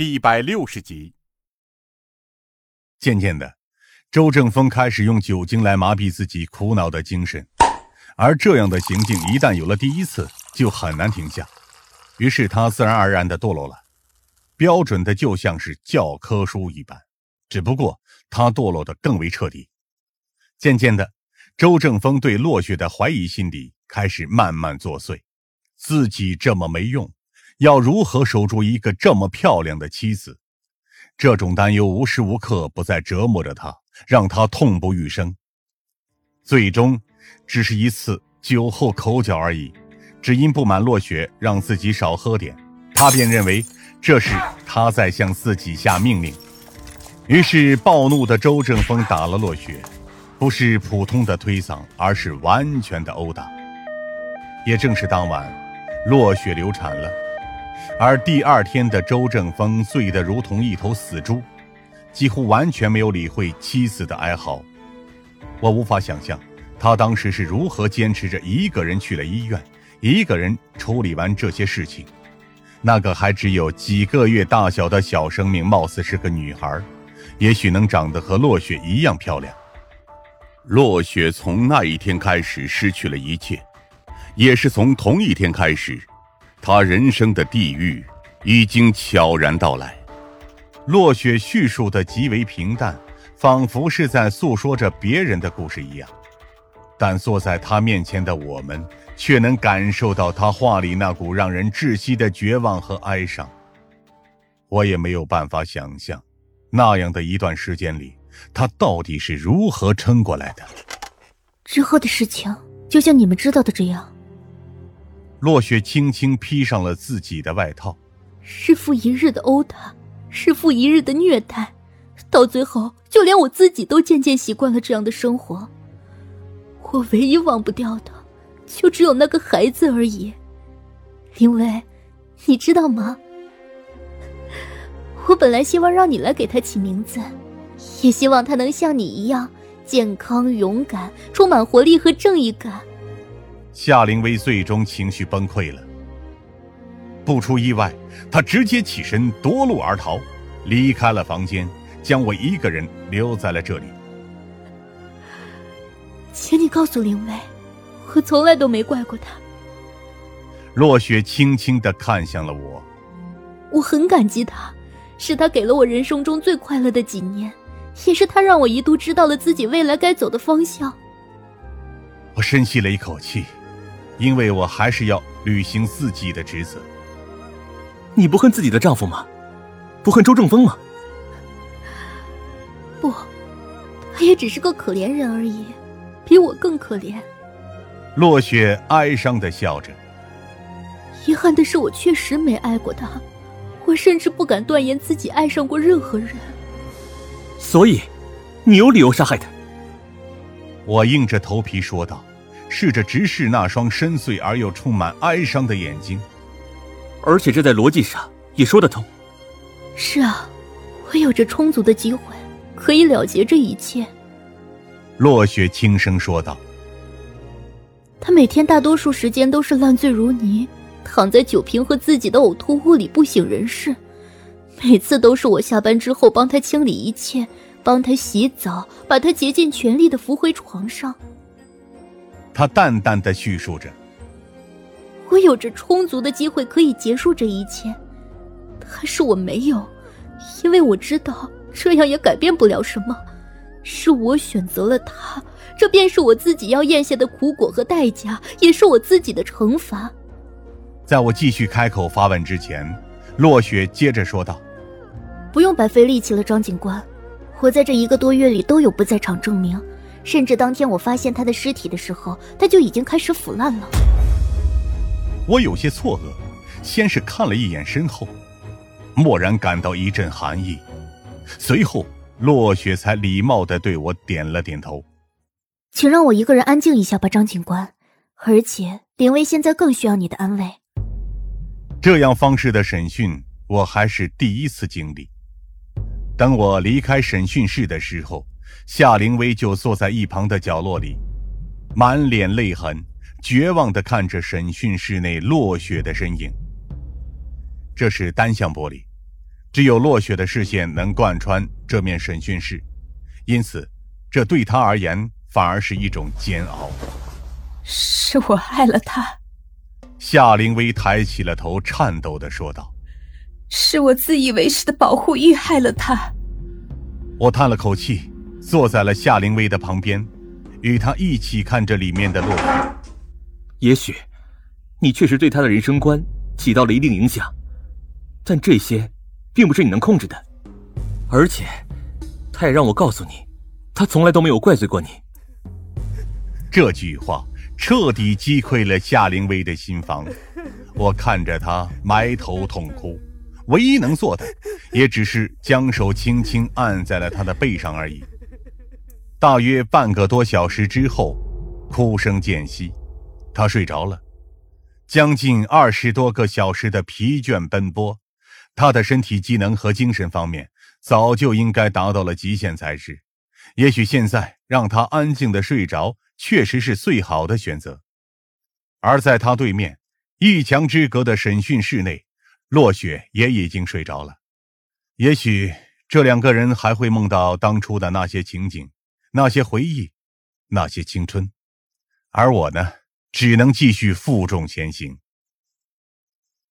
第一百六十集。渐渐的，周正峰开始用酒精来麻痹自己苦恼的精神，而这样的行径一旦有了第一次，就很难停下。于是他自然而然的堕落了，标准的就像是教科书一般，只不过他堕落的更为彻底。渐渐的，周正峰对落雪的怀疑心理开始慢慢作祟，自己这么没用。要如何守住一个这么漂亮的妻子？这种担忧无时无刻不在折磨着他，让他痛不欲生。最终，只是一次酒后口角而已，只因不满落雪让自己少喝点，他便认为这是他在向自己下命令。于是，暴怒的周正峰打了落雪，不是普通的推搡，而是完全的殴打。也正是当晚，落雪流产了。而第二天的周正峰醉得如同一头死猪，几乎完全没有理会妻子的哀嚎。我无法想象他当时是如何坚持着一个人去了医院，一个人处理完这些事情。那个还只有几个月大小的小生命，貌似是个女孩，也许能长得和落雪一样漂亮。落雪从那一天开始失去了一切，也是从同一天开始。他人生的地狱已经悄然到来。落雪叙述的极为平淡，仿佛是在诉说着别人的故事一样。但坐在他面前的我们，却能感受到他话里那股让人窒息的绝望和哀伤。我也没有办法想象，那样的一段时间里，他到底是如何撑过来的。之后的事情，就像你们知道的这样。落雪轻轻披上了自己的外套，日复一日的殴打，日复一日的虐待，到最后，就连我自己都渐渐习惯了这样的生活。我唯一忘不掉的，就只有那个孩子而已。林薇，你知道吗？我本来希望让你来给他起名字，也希望他能像你一样健康、勇敢、充满活力和正义感。夏灵薇最终情绪崩溃了。不出意外，她直接起身夺路而逃，离开了房间，将我一个人留在了这里。请你告诉灵薇，我从来都没怪过她。落雪轻轻的看向了我，我很感激他，是他给了我人生中最快乐的几年，也是他让我一度知道了自己未来该走的方向。我深吸了一口气。因为我还是要履行自己的职责。你不恨自己的丈夫吗？不恨周正峰吗？不，他也只是个可怜人而已，比我更可怜。落雪哀伤的笑着。遗憾的是，我确实没爱过他，我甚至不敢断言自己爱上过任何人。所以，你有理由杀害他。我硬着头皮说道。试着直视那双深邃而又充满哀伤的眼睛，而且这在逻辑上也说得通。是啊，我有着充足的机会可以了结这一切。落雪轻声说道：“他每天大多数时间都是烂醉如泥，躺在酒瓶和自己的呕吐物里不省人事。每次都是我下班之后帮他清理一切，帮他洗澡，把他竭尽全力的扶回床上。”他淡淡的叙述着：“我有着充足的机会可以结束这一切，但是我没有，因为我知道这样也改变不了什么。是我选择了他，这便是我自己要咽下的苦果和代价，也是我自己的惩罚。”在我继续开口发问之前，落雪接着说道：“不用白费力气了，张警官，我在这一个多月里都有不在场证明。”甚至当天我发现他的尸体的时候，他就已经开始腐烂了。我有些错愕，先是看了一眼身后，蓦然感到一阵寒意，随后落雪才礼貌的对我点了点头，请让我一个人安静一下吧，张警官。而且林薇现在更需要你的安慰。这样方式的审讯，我还是第一次经历。等我离开审讯室的时候。夏灵薇就坐在一旁的角落里，满脸泪痕，绝望地看着审讯室内落雪的身影。这是单向玻璃，只有落雪的视线能贯穿这面审讯室，因此，这对他而言反而是一种煎熬。是我害了他。夏灵薇抬起了头，颤抖的说道：“是我自以为是的保护欲害了他。”我叹了口气，坐在了夏灵薇的旁边，与她一起看着里面的落雪。也许，你确实对他的人生观起到了一定影响，但这些，并不是你能控制的。而且，他也让我告诉你，他从来都没有怪罪过你。这句话。彻底击溃了夏灵薇的心房，我看着她埋头痛哭，唯一能做的，也只是将手轻轻按在了她的背上而已。大约半个多小时之后，哭声渐息，他睡着了。将近二十多个小时的疲倦奔波，他的身体机能和精神方面早就应该达到了极限才是。也许现在让他安静的睡着。确实是最好的选择，而在他对面，一墙之隔的审讯室内，落雪也已经睡着了。也许这两个人还会梦到当初的那些情景、那些回忆、那些青春，而我呢，只能继续负重前行。